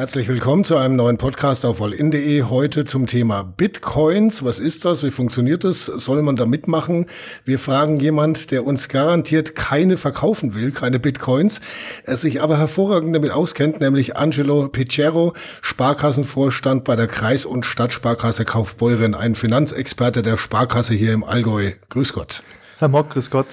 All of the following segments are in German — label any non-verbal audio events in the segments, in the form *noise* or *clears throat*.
Herzlich willkommen zu einem neuen Podcast auf allin.de. Heute zum Thema Bitcoins. Was ist das? Wie funktioniert das? Soll man da mitmachen? Wir fragen jemand, der uns garantiert keine verkaufen will, keine Bitcoins, er sich aber hervorragend damit auskennt, nämlich Angelo Piccero, Sparkassenvorstand bei der Kreis- und Stadtsparkasse Kaufbeuren, ein Finanzexperte der Sparkasse hier im Allgäu. Grüß Gott. Herr Mock, grüß Gott.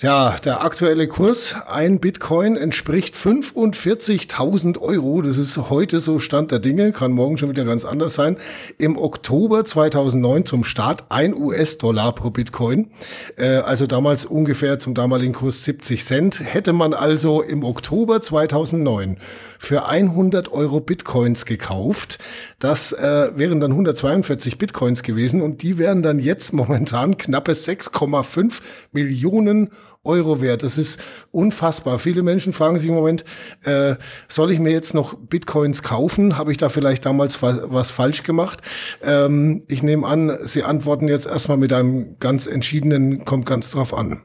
Ja, der aktuelle Kurs, ein Bitcoin entspricht 45.000 Euro. Das ist heute so Stand der Dinge, kann morgen schon wieder ganz anders sein. Im Oktober 2009 zum Start ein US-Dollar pro Bitcoin. Äh, also damals ungefähr zum damaligen Kurs 70 Cent. Hätte man also im Oktober 2009 für 100 Euro Bitcoins gekauft. Das äh, wären dann 142 Bitcoins gewesen und die wären dann jetzt *laughs* momentan knappe 6,5 Millionen Euro wert. Das ist unfassbar. Viele Menschen fragen sich im Moment, äh, soll ich mir jetzt noch Bitcoins kaufen? Habe ich da vielleicht damals was falsch gemacht? Ähm, ich nehme an, Sie antworten jetzt erstmal mit einem ganz entschiedenen, kommt ganz drauf an.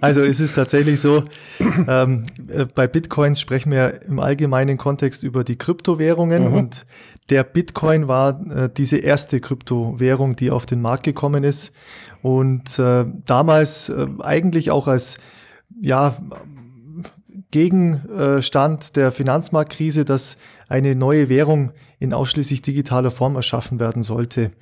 Also es ist tatsächlich so, ähm, äh, bei Bitcoins sprechen wir im allgemeinen Kontext über die Kryptowährungen mhm. und der Bitcoin war äh, diese erste Kryptowährung, die auf den Markt gekommen ist und äh, damals äh, eigentlich auch als ja, Gegenstand der Finanzmarktkrise, dass eine neue Währung in ausschließlich digitaler Form erschaffen werden sollte.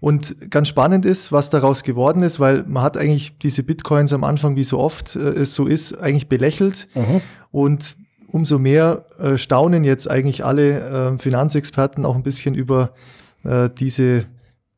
Und ganz spannend ist, was daraus geworden ist, weil man hat eigentlich diese Bitcoins am Anfang, wie so oft äh, es so ist, eigentlich belächelt. Mhm. Und umso mehr äh, staunen jetzt eigentlich alle äh, Finanzexperten auch ein bisschen über äh, diese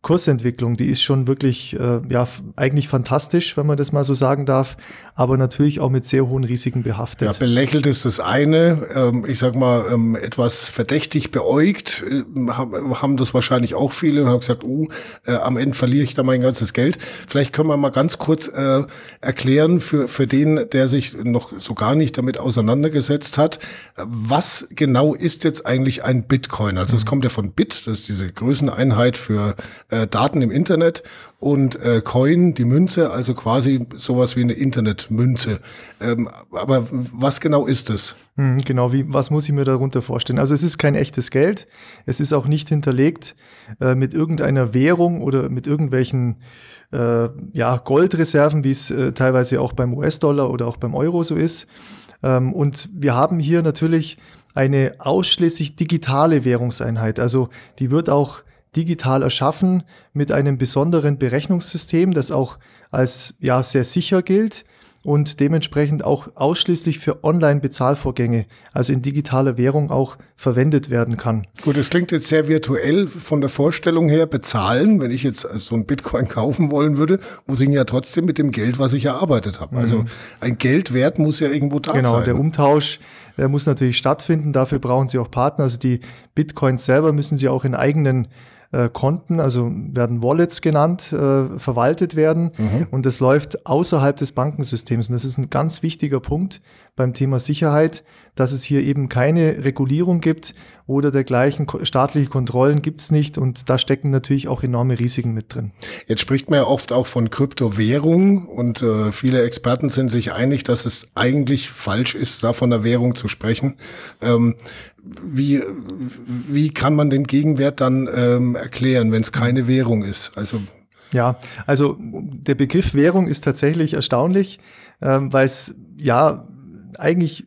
Kursentwicklung, die ist schon wirklich, äh, ja, eigentlich fantastisch, wenn man das mal so sagen darf, aber natürlich auch mit sehr hohen Risiken behaftet. Ja, belächelt ist das eine, ähm, ich sag mal, ähm, etwas verdächtig beäugt, äh, haben das wahrscheinlich auch viele und haben gesagt, uh, äh, am Ende verliere ich da mein ganzes Geld. Vielleicht können wir mal ganz kurz äh, erklären für, für den, der sich noch so gar nicht damit auseinandergesetzt hat, was genau ist jetzt eigentlich ein Bitcoin? Also es mhm. kommt ja von Bit, das ist diese Größeneinheit für äh, Daten im Internet und äh, Coin, die Münze, also quasi sowas wie eine Internetmünze. Ähm, aber was genau ist es? Hm, genau, wie, was muss ich mir darunter vorstellen? Also es ist kein echtes Geld, es ist auch nicht hinterlegt äh, mit irgendeiner Währung oder mit irgendwelchen äh, ja, Goldreserven, wie es äh, teilweise auch beim US-Dollar oder auch beim Euro so ist. Ähm, und wir haben hier natürlich eine ausschließlich digitale Währungseinheit. Also die wird auch digital erschaffen mit einem besonderen Berechnungssystem, das auch als ja sehr sicher gilt und dementsprechend auch ausschließlich für Online-Bezahlvorgänge, also in digitaler Währung auch verwendet werden kann. Gut, das klingt jetzt sehr virtuell von der Vorstellung her. Bezahlen, wenn ich jetzt so ein Bitcoin kaufen wollen würde, muss ich ihn ja trotzdem mit dem Geld, was ich erarbeitet habe. Also mhm. ein Geldwert muss ja irgendwo da genau, sein. Genau, der Umtausch der muss natürlich stattfinden. Dafür brauchen Sie auch Partner. Also die Bitcoins selber müssen Sie auch in eigenen äh, Konten, also werden Wallets genannt, äh, verwaltet werden. Mhm. Und das läuft außerhalb des Bankensystems. Und das ist ein ganz wichtiger Punkt beim Thema Sicherheit, dass es hier eben keine Regulierung gibt oder dergleichen. Staatliche Kontrollen gibt es nicht. Und da stecken natürlich auch enorme Risiken mit drin. Jetzt spricht man ja oft auch von Kryptowährung. Und äh, viele Experten sind sich einig, dass es eigentlich falsch ist, da von der Währung zu sprechen. Ähm, wie, wie kann man den Gegenwert dann ähm, erklären, wenn es keine Währung ist? Also ja, also der Begriff Währung ist tatsächlich erstaunlich, ähm, weil es ja eigentlich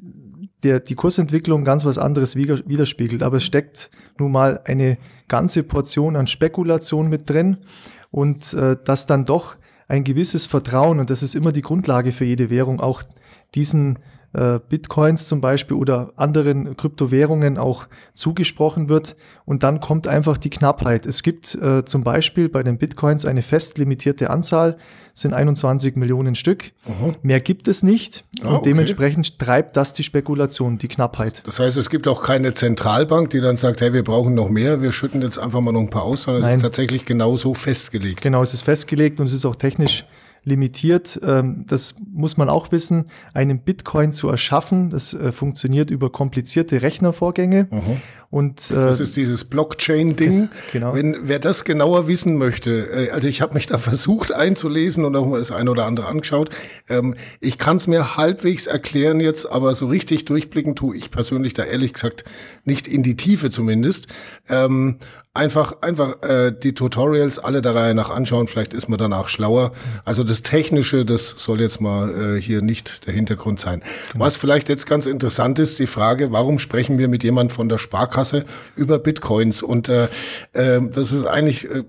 der, die Kursentwicklung ganz was anderes widerspiegelt. Aber es steckt nun mal eine ganze Portion an Spekulation mit drin und äh, dass dann doch ein gewisses Vertrauen, und das ist immer die Grundlage für jede Währung, auch diesen äh, Bitcoins zum Beispiel oder anderen Kryptowährungen auch zugesprochen wird. Und dann kommt einfach die Knappheit. Es gibt äh, zum Beispiel bei den Bitcoins eine fest limitierte Anzahl, sind 21 Millionen Stück. Aha. Mehr gibt es nicht. Ah, und okay. dementsprechend treibt das die Spekulation, die Knappheit. Das heißt, es gibt auch keine Zentralbank, die dann sagt, hey, wir brauchen noch mehr, wir schütten jetzt einfach mal noch ein paar aus, sondern Nein. es ist tatsächlich genauso festgelegt. Genau, es ist festgelegt und es ist auch technisch limitiert. Ähm, das muss man auch wissen, einen Bitcoin zu erschaffen, das äh, funktioniert über komplizierte Rechnervorgänge. Mhm. Und, äh, das ist dieses Blockchain-Ding. *laughs* Genau. Wenn wer das genauer wissen möchte, äh, also ich habe mich da *laughs* versucht einzulesen und auch mal das eine oder andere angeschaut. Ähm, ich kann es mir halbwegs erklären jetzt, aber so richtig durchblicken tue ich persönlich da ehrlich gesagt nicht in die Tiefe zumindest. Ähm, einfach einfach äh, die Tutorials alle der Reihe nach anschauen, vielleicht ist man danach schlauer. Also das Technische, das soll jetzt mal äh, hier nicht der Hintergrund sein. Genau. Was vielleicht jetzt ganz interessant ist, die Frage, warum sprechen wir mit jemand von der Sparkasse über Bitcoins? Und äh, äh, das ist eigentlich äh,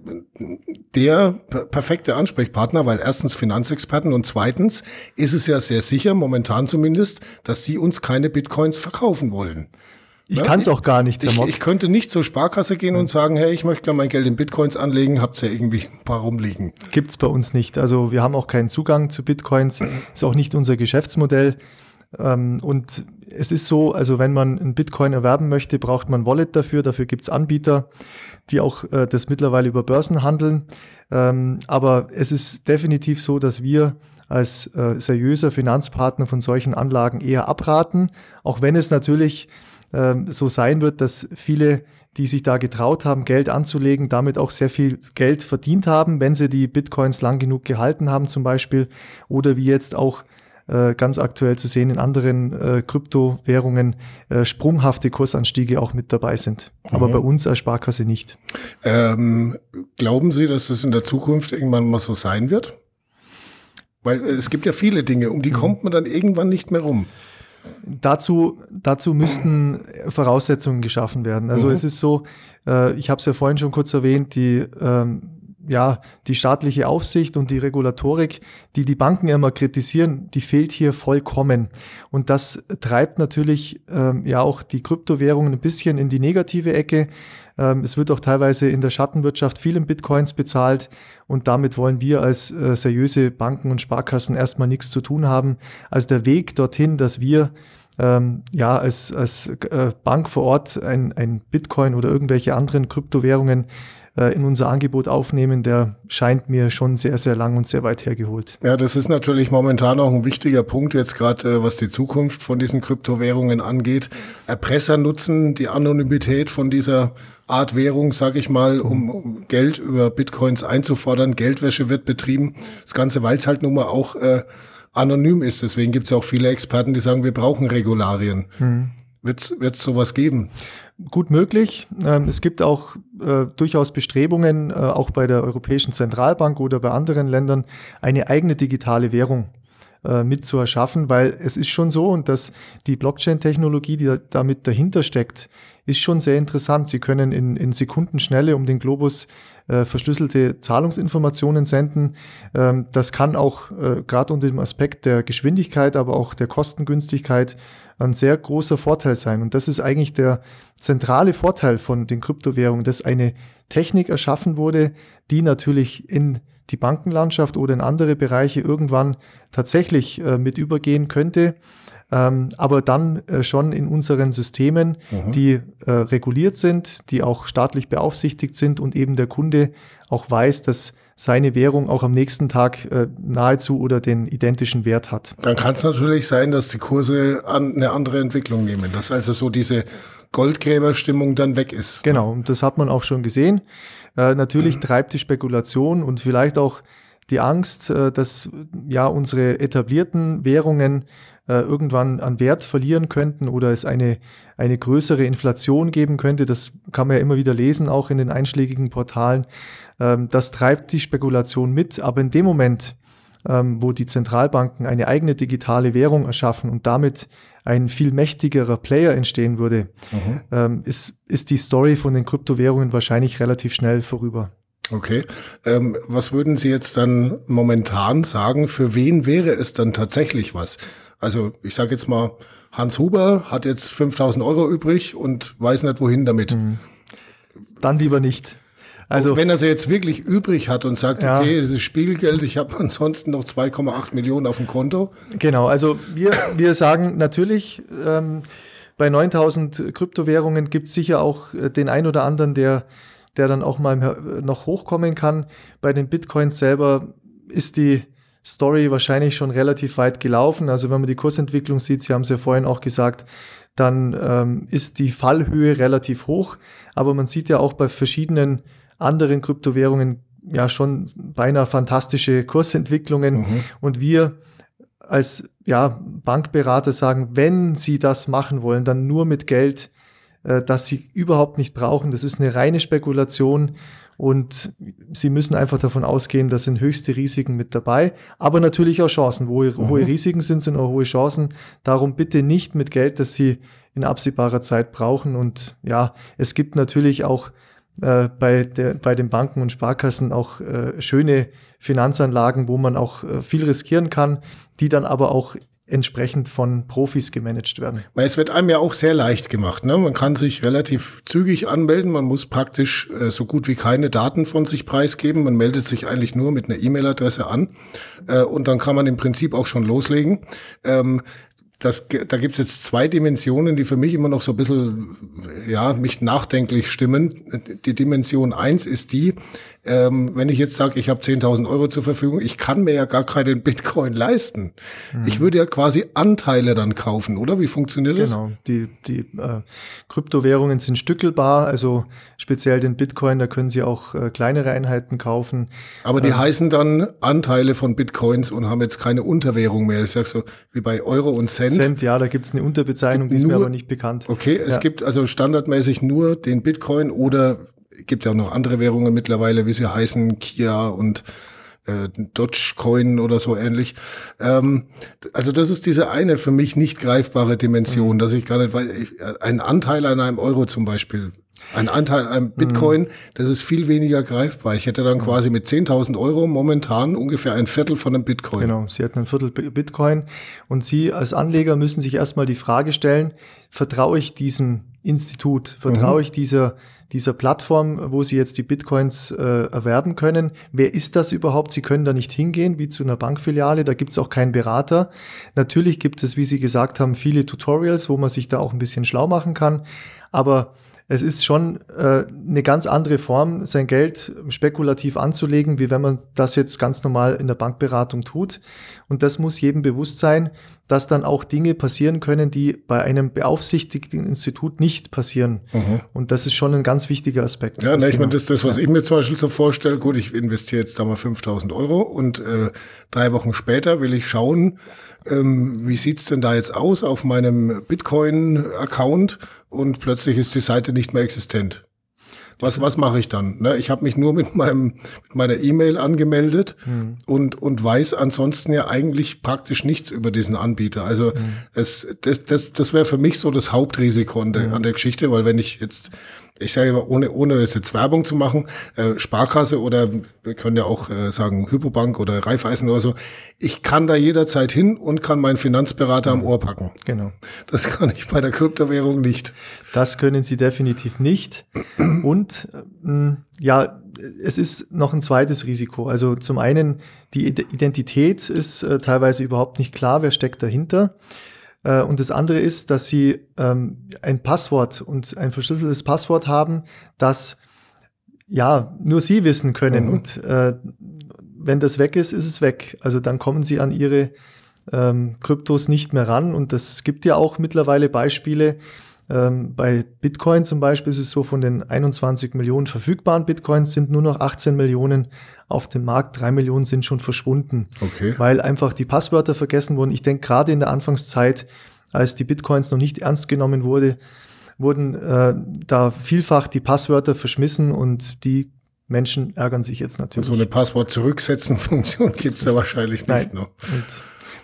der perfekte Ansprechpartner, weil erstens Finanzexperten und zweitens ist es ja sehr sicher, momentan zumindest, dass sie uns keine Bitcoins verkaufen wollen. Ich kann es auch gar nicht, ich, ich, könnte nicht zur Sparkasse gehen und sagen, hey, ich möchte gerne mein Geld in Bitcoins anlegen, habt's ja irgendwie ein paar rumliegen. Gibt's bei uns nicht. Also wir haben auch keinen Zugang zu Bitcoins, ist auch nicht unser Geschäftsmodell. Ähm, und es ist so, also wenn man ein Bitcoin erwerben möchte, braucht man Wallet dafür. Dafür gibt's Anbieter, die auch äh, das mittlerweile über Börsen handeln. Ähm, aber es ist definitiv so, dass wir als äh, seriöser Finanzpartner von solchen Anlagen eher abraten, auch wenn es natürlich ähm, so sein wird, dass viele, die sich da getraut haben, Geld anzulegen, damit auch sehr viel Geld verdient haben, wenn sie die Bitcoins lang genug gehalten haben zum Beispiel oder wie jetzt auch äh, ganz aktuell zu sehen in anderen äh, Kryptowährungen äh, sprunghafte Kursanstiege auch mit dabei sind. Aber mhm. bei uns als Sparkasse nicht. Ähm, glauben Sie, dass das in der Zukunft irgendwann mal so sein wird? Weil es gibt ja viele Dinge, um die mhm. kommt man dann irgendwann nicht mehr rum. Dazu, dazu müssten Voraussetzungen geschaffen werden. Also mhm. es ist so, äh, ich habe es ja vorhin schon kurz erwähnt, die ähm, ja, die staatliche Aufsicht und die Regulatorik, die die Banken immer kritisieren, die fehlt hier vollkommen. Und das treibt natürlich ähm, ja auch die Kryptowährungen ein bisschen in die negative Ecke. Ähm, es wird auch teilweise in der Schattenwirtschaft viel in Bitcoins bezahlt und damit wollen wir als äh, seriöse Banken und Sparkassen erstmal nichts zu tun haben. Also der Weg dorthin, dass wir ähm, ja als, als äh, Bank vor Ort ein, ein Bitcoin oder irgendwelche anderen Kryptowährungen äh, in unser Angebot aufnehmen, der scheint mir schon sehr, sehr lang und sehr weit hergeholt. Ja, das ist natürlich momentan auch ein wichtiger Punkt jetzt gerade, äh, was die Zukunft von diesen Kryptowährungen angeht. Erpresser nutzen die Anonymität von dieser Art Währung, sage ich mal, um, Geld über Bitcoins einzufordern. Geldwäsche wird betrieben. Das Ganze, weil es halt nun mal auch äh, anonym ist. Deswegen gibt es ja auch viele Experten, die sagen, wir brauchen Regularien. Mhm. Wird es sowas geben? Gut möglich. Ähm, es gibt auch äh, durchaus Bestrebungen, äh, auch bei der Europäischen Zentralbank oder bei anderen Ländern, eine eigene digitale Währung äh, mit zu erschaffen, weil es ist schon so und dass die Blockchain-Technologie, die damit dahinter steckt, ist schon sehr interessant. Sie können in, in Sekundenschnelle um den Globus äh, verschlüsselte Zahlungsinformationen senden. Ähm, das kann auch äh, gerade unter dem Aspekt der Geschwindigkeit, aber auch der Kostengünstigkeit ein sehr großer Vorteil sein. Und das ist eigentlich der zentrale Vorteil von den Kryptowährungen, dass eine Technik erschaffen wurde, die natürlich in die Bankenlandschaft oder in andere Bereiche irgendwann tatsächlich äh, mit übergehen könnte, ähm, aber dann äh, schon in unseren Systemen, mhm. die äh, reguliert sind, die auch staatlich beaufsichtigt sind und eben der Kunde auch weiß, dass seine Währung auch am nächsten Tag äh, nahezu oder den identischen Wert hat. Dann kann es natürlich sein, dass die Kurse an eine andere Entwicklung nehmen, dass also so diese Goldgräberstimmung dann weg ist. Genau, und das hat man auch schon gesehen. Äh, natürlich treibt die Spekulation und vielleicht auch die Angst, äh, dass ja unsere etablierten Währungen äh, irgendwann an Wert verlieren könnten oder es eine, eine größere Inflation geben könnte. Das kann man ja immer wieder lesen, auch in den einschlägigen Portalen. Ähm, das treibt die Spekulation mit, aber in dem Moment, ähm, wo die Zentralbanken eine eigene digitale Währung erschaffen und damit ein viel mächtigerer Player entstehen würde, mhm. ähm, ist, ist die Story von den Kryptowährungen wahrscheinlich relativ schnell vorüber. Okay. Ähm, was würden Sie jetzt dann momentan sagen, für wen wäre es dann tatsächlich was? Also ich sage jetzt mal, Hans Huber hat jetzt 5000 Euro übrig und weiß nicht, wohin damit. Mhm. Dann lieber nicht. Also wenn er sie jetzt wirklich übrig hat und sagt, ja. okay, das ist Spielgeld, ich habe *laughs* ansonsten noch 2,8 Millionen auf dem Konto. Genau, also wir, wir sagen natürlich, ähm, bei 9000 Kryptowährungen gibt es sicher auch äh, den ein oder anderen, der, der dann auch mal noch hochkommen kann. Bei den Bitcoins selber ist die Story wahrscheinlich schon relativ weit gelaufen. Also wenn man die Kursentwicklung sieht, Sie haben es ja vorhin auch gesagt, dann ähm, ist die Fallhöhe relativ hoch. Aber man sieht ja auch bei verschiedenen anderen Kryptowährungen ja schon beinahe fantastische Kursentwicklungen. Mhm. Und wir als ja, Bankberater sagen, wenn Sie das machen wollen, dann nur mit Geld, äh, das Sie überhaupt nicht brauchen. Das ist eine reine Spekulation und Sie müssen einfach davon ausgehen, da sind höchste Risiken mit dabei, aber natürlich auch Chancen. Wo mhm. hohe Risiken sind, sind auch hohe Chancen. Darum bitte nicht mit Geld, das Sie in absehbarer Zeit brauchen. Und ja, es gibt natürlich auch äh, bei, der, bei den Banken und Sparkassen auch äh, schöne Finanzanlagen, wo man auch äh, viel riskieren kann, die dann aber auch entsprechend von Profis gemanagt werden. Es wird einem ja auch sehr leicht gemacht. Ne? Man kann sich relativ zügig anmelden. Man muss praktisch äh, so gut wie keine Daten von sich preisgeben. Man meldet sich eigentlich nur mit einer E-Mail-Adresse an äh, und dann kann man im Prinzip auch schon loslegen. Ähm, das, da gibt's jetzt zwei Dimensionen, die für mich immer noch so ein bisschen, ja, mich nachdenklich stimmen. Die Dimension eins ist die, ähm, wenn ich jetzt sage, ich habe 10.000 Euro zur Verfügung, ich kann mir ja gar keinen Bitcoin leisten. Mhm. Ich würde ja quasi Anteile dann kaufen, oder? Wie funktioniert das? Genau, die, die äh, Kryptowährungen sind stückelbar, also speziell den Bitcoin, da können Sie auch äh, kleinere Einheiten kaufen. Aber die ähm, heißen dann Anteile von Bitcoins und haben jetzt keine Unterwährung mehr. Ich sag so, wie bei Euro und Cent. Cent, ja, da gibt's eine Unterbezeichnung, die ist mir aber nicht bekannt. Okay, es ja. gibt also standardmäßig nur den Bitcoin oder gibt ja auch noch andere Währungen mittlerweile, wie sie heißen, Kia und äh, Dogecoin oder so ähnlich. Ähm, also das ist diese eine für mich nicht greifbare Dimension, mhm. dass ich gar nicht weiß, ich, ein Anteil an einem Euro zum Beispiel, ein Anteil an einem Bitcoin, mhm. das ist viel weniger greifbar. Ich hätte dann mhm. quasi mit 10.000 Euro momentan ungefähr ein Viertel von einem Bitcoin. Genau, Sie hätten ein Viertel Bitcoin und Sie als Anleger müssen sich erstmal die Frage stellen, vertraue ich diesem Institut, vertraue mhm. ich dieser dieser Plattform, wo Sie jetzt die Bitcoins äh, erwerben können. Wer ist das überhaupt? Sie können da nicht hingehen wie zu einer Bankfiliale, da gibt es auch keinen Berater. Natürlich gibt es, wie Sie gesagt haben, viele Tutorials, wo man sich da auch ein bisschen schlau machen kann. Aber es ist schon äh, eine ganz andere Form, sein Geld spekulativ anzulegen, wie wenn man das jetzt ganz normal in der Bankberatung tut. Und das muss jedem bewusst sein, dass dann auch Dinge passieren können, die bei einem beaufsichtigten Institut nicht passieren. Mhm. Und das ist schon ein ganz wichtiger Aspekt. Ja, ne, ich meine, das ist das, was ja. ich mir zum Beispiel so vorstelle. Gut, ich investiere jetzt da mal 5000 Euro und äh, drei Wochen später will ich schauen, ähm, wie sieht's denn da jetzt aus auf meinem Bitcoin-Account und plötzlich ist die Seite nicht mehr existent. Was, was mache ich dann? Ne? Ich habe mich nur mit meinem mit meiner E-Mail angemeldet mhm. und und weiß ansonsten ja eigentlich praktisch nichts über diesen Anbieter. Also mhm. es das das das wäre für mich so das Hauptrisiko an der, mhm. an der Geschichte, weil wenn ich jetzt ich sage immer, ohne, ohne es jetzt Werbung zu machen, äh, Sparkasse oder wir können ja auch äh, sagen Hypobank oder Raiffeisen oder so, ich kann da jederzeit hin und kann meinen Finanzberater am Ohr packen. Genau. Das kann ich bei der Kryptowährung nicht. Das können Sie definitiv nicht. Und äh, ja, es ist noch ein zweites Risiko. Also zum einen, die Identität ist äh, teilweise überhaupt nicht klar, wer steckt dahinter. Äh, und das andere ist, dass sie ähm, ein Passwort und ein verschlüsseltes Passwort haben, das ja nur sie wissen können. Mhm. Und äh, wenn das weg ist, ist es weg. Also dann kommen sie an ihre ähm, Kryptos nicht mehr ran. Und das gibt ja auch mittlerweile Beispiele, ähm, bei Bitcoin zum Beispiel ist es so, von den 21 Millionen verfügbaren Bitcoins sind nur noch 18 Millionen auf dem Markt. Drei Millionen sind schon verschwunden, okay. weil einfach die Passwörter vergessen wurden. Ich denke, gerade in der Anfangszeit, als die Bitcoins noch nicht ernst genommen wurde, wurden äh, da vielfach die Passwörter verschmissen und die Menschen ärgern sich jetzt natürlich. Und so eine Passwort-Zurücksetzen-Funktion gibt's da wahrscheinlich nicht noch. Und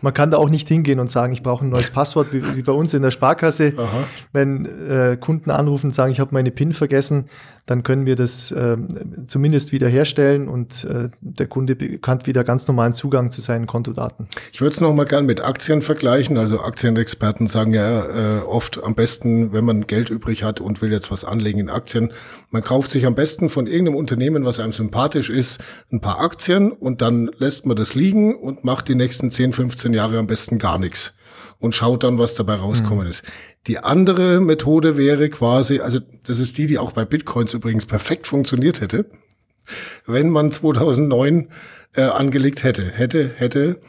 man kann da auch nicht hingehen und sagen, ich brauche ein neues Passwort, wie, wie bei uns in der Sparkasse. Aha. Wenn äh, Kunden anrufen und sagen, ich habe meine PIN vergessen, dann können wir das äh, zumindest wiederherstellen und äh, der Kunde bekommt wieder ganz normalen Zugang zu seinen Kontodaten. Ich würde es noch mal gern mit Aktien vergleichen. Also Aktienexperten sagen ja äh, oft am besten, wenn man Geld übrig hat und will jetzt was anlegen in Aktien, man kauft sich am besten von irgendeinem Unternehmen, was einem sympathisch ist, ein paar Aktien und dann lässt man das liegen und macht die nächsten 10, 15 Jahre am besten gar nichts und schaut dann, was dabei rauskommen mhm. ist. Die andere Methode wäre quasi, also das ist die, die auch bei Bitcoins übrigens perfekt funktioniert hätte. wenn man 2009 äh, angelegt hätte. Hätte, hätte.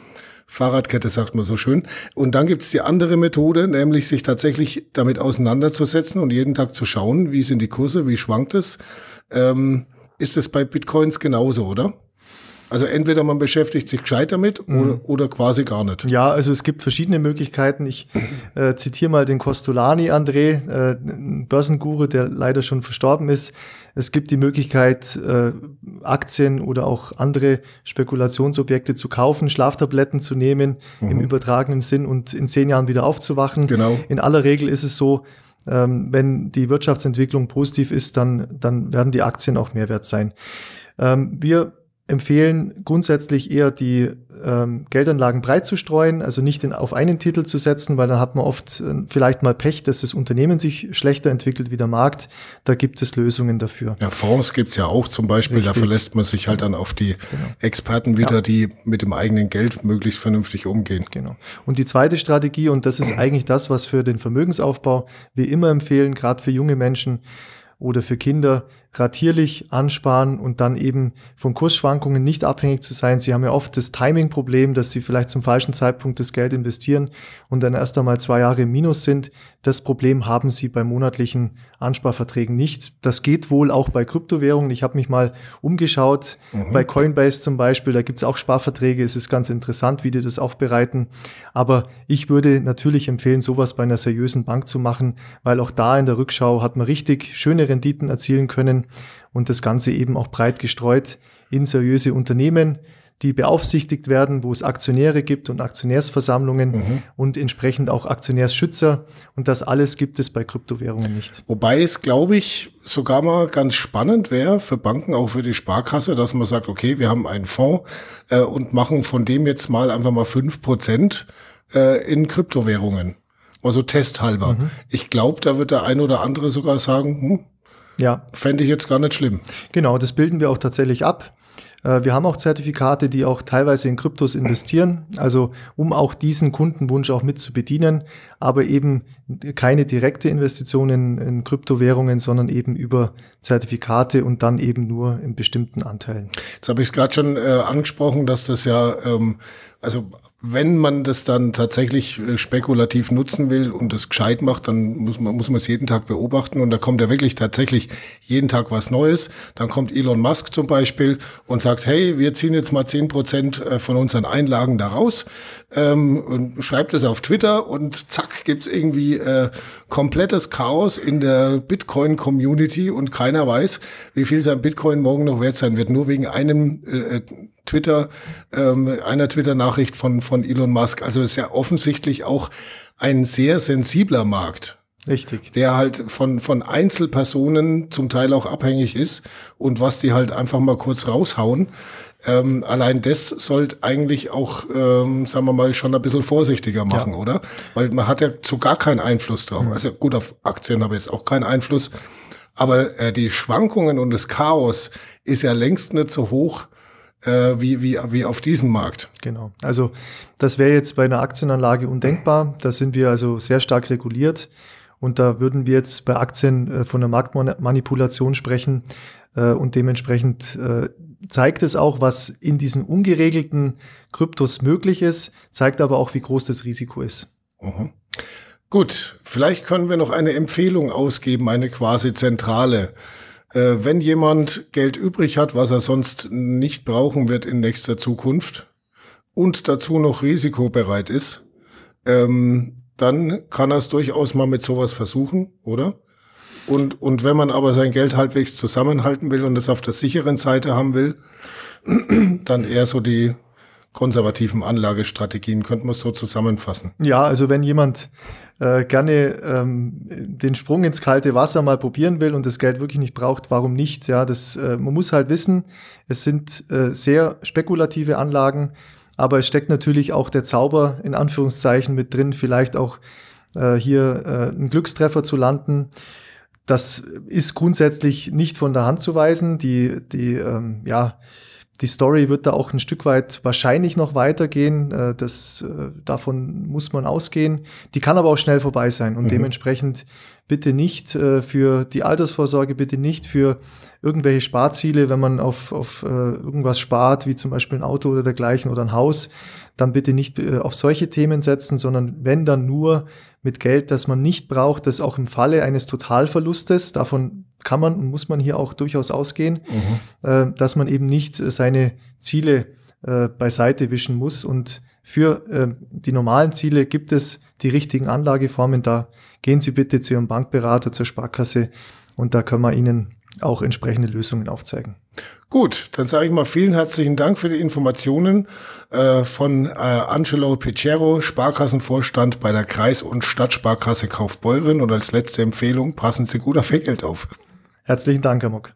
Fahrradkette sagt man so schön. Und dann gibt's die andere Methode, nämlich sich tatsächlich damit auseinanderzusetzen und jeden Tag zu schauen, wie sind die Kurse, wie schwankt es. Ähm, ist es bei Bitcoins genauso, oder? Also entweder man beschäftigt sich gescheit damit mhm. oder, oder, quasi gar nicht. Ja, also es gibt verschiedene Möglichkeiten. Ich äh, zitiere mal den Costolani André, äh, Börsenguru, der leider schon verstorben ist. Es gibt die Möglichkeit, äh, Aktien oder auch andere Spekulationsobjekte zu kaufen, Schlaftabletten zu nehmen mhm. im übertragenen Sinn und in zehn Jahren wieder aufzuwachen. Genau. In aller Regel ist es so, ähm, wenn die Wirtschaftsentwicklung positiv ist, dann, dann werden die Aktien auch mehr wert sein. Ähm, wir empfehlen grundsätzlich eher die ähm, Geldanlagen breit zu streuen, also nicht in, auf einen Titel zu setzen, weil dann hat man oft äh, vielleicht mal Pech, dass das Unternehmen sich schlechter entwickelt wie der Markt. Da gibt es Lösungen dafür. Ja, Fonds gibt's ja auch zum Beispiel, Richtig. da verlässt man sich halt dann auf die genau. Experten wieder, ja. die mit dem eigenen Geld möglichst vernünftig umgehen. Genau. Und die zweite Strategie, und das ist eigentlich das, was für den Vermögensaufbau wir immer empfehlen, gerade für junge Menschen, oder für Kinder ratierlich ansparen und dann eben von Kursschwankungen nicht abhängig zu sein. Sie haben ja oft das Timing-Problem, dass sie vielleicht zum falschen Zeitpunkt das Geld investieren und dann erst einmal zwei Jahre im Minus sind. Das Problem haben sie bei monatlichen Ansparverträgen nicht. Das geht wohl auch bei Kryptowährungen. Ich habe mich mal umgeschaut, mhm. bei Coinbase zum Beispiel, da gibt es auch Sparverträge. Es ist ganz interessant, wie die das aufbereiten. Aber ich würde natürlich empfehlen, sowas bei einer seriösen Bank zu machen, weil auch da in der Rückschau hat man richtig schöne Renditen erzielen können und das Ganze eben auch breit gestreut in seriöse Unternehmen, die beaufsichtigt werden, wo es Aktionäre gibt und Aktionärsversammlungen mhm. und entsprechend auch Aktionärsschützer. Und das alles gibt es bei Kryptowährungen nicht. Wobei es, glaube ich, sogar mal ganz spannend wäre für Banken, auch für die Sparkasse, dass man sagt, okay, wir haben einen Fonds äh, und machen von dem jetzt mal einfach mal fünf Prozent äh, in Kryptowährungen. Also testhalber. Mhm. Ich glaube, da wird der ein oder andere sogar sagen, hm, ja. Fände ich jetzt gar nicht schlimm. Genau, das bilden wir auch tatsächlich ab. Äh, wir haben auch Zertifikate, die auch teilweise in Kryptos investieren, also um auch diesen Kundenwunsch auch mit zu bedienen, aber eben keine direkte Investition in, in Kryptowährungen, sondern eben über Zertifikate und dann eben nur in bestimmten Anteilen. Jetzt habe ich es gerade schon äh, angesprochen, dass das ja ähm, also wenn man das dann tatsächlich äh, spekulativ nutzen will und das gescheit macht, dann muss man, muss man es jeden Tag beobachten und da kommt ja wirklich tatsächlich jeden Tag was Neues. Dann kommt Elon Musk zum Beispiel und sagt, hey, wir ziehen jetzt mal zehn Prozent äh, von unseren Einlagen da raus ähm, und schreibt es auf Twitter und zack, gibt's irgendwie äh, komplettes Chaos in der Bitcoin-Community und keiner weiß, wie viel sein Bitcoin morgen noch wert sein wird, nur wegen einem äh, Twitter, ähm, einer Twitter-Nachricht von, von Elon Musk. Also ist ja offensichtlich auch ein sehr sensibler Markt. Richtig. Der halt von, von Einzelpersonen zum Teil auch abhängig ist und was die halt einfach mal kurz raushauen. Ähm, allein das sollte eigentlich auch, ähm, sagen wir mal, schon ein bisschen vorsichtiger machen, ja. oder? Weil man hat ja zu gar keinen Einfluss drauf. Mhm. Also gut, auf Aktien habe ich jetzt auch keinen Einfluss. Aber äh, die Schwankungen und das Chaos ist ja längst nicht so hoch, äh, wie, wie, wie auf diesem Markt. Genau. Also das wäre jetzt bei einer Aktienanlage undenkbar. Da sind wir also sehr stark reguliert. Und da würden wir jetzt bei Aktien äh, von einer Marktmanipulation sprechen. Äh, und dementsprechend äh, zeigt es auch, was in diesen ungeregelten Kryptos möglich ist, zeigt aber auch, wie groß das Risiko ist. Mhm. Gut, vielleicht können wir noch eine Empfehlung ausgeben, eine quasi zentrale. Äh, wenn jemand Geld übrig hat, was er sonst nicht brauchen wird in nächster Zukunft und dazu noch risikobereit ist, ähm, dann kann er es durchaus mal mit sowas versuchen, oder? Und, und wenn man aber sein Geld halbwegs zusammenhalten will und es auf der sicheren Seite haben will, *clears throat* dann eher so die konservativen Anlagestrategien, könnte man es so zusammenfassen. Ja, also wenn jemand äh, gerne ähm, den Sprung ins kalte Wasser mal probieren will und das Geld wirklich nicht braucht, warum nicht? Ja, das, äh, man muss halt wissen, es sind äh, sehr spekulative Anlagen, aber es steckt natürlich auch der Zauber in Anführungszeichen mit drin, vielleicht auch äh, hier äh, einen Glückstreffer zu landen. Das ist grundsätzlich nicht von der Hand zu weisen. Die, die ähm, ja, die Story wird da auch ein Stück weit wahrscheinlich noch weitergehen. Äh, das, äh, davon muss man ausgehen. Die kann aber auch schnell vorbei sein und mhm. dementsprechend bitte nicht äh, für die Altersvorsorge, bitte nicht für irgendwelche Sparziele, wenn man auf, auf irgendwas spart, wie zum Beispiel ein Auto oder dergleichen oder ein Haus, dann bitte nicht auf solche Themen setzen, sondern wenn dann nur mit Geld, das man nicht braucht, das auch im Falle eines Totalverlustes, davon kann man und muss man hier auch durchaus ausgehen, mhm. äh, dass man eben nicht äh, seine Ziele äh, beiseite wischen muss. Und für äh, die normalen Ziele gibt es die richtigen Anlageformen. Da gehen Sie bitte zu Ihrem Bankberater, zur Sparkasse und da können wir Ihnen auch entsprechende Lösungen aufzeigen. Gut, dann sage ich mal vielen herzlichen Dank für die Informationen äh, von äh, Angelo Piccero, Sparkassenvorstand bei der Kreis- und Stadtsparkasse Kaufbeuren. Und als letzte Empfehlung, passen Sie gut auf Ihr Geld auf. Herzlichen Dank, Herr Mock.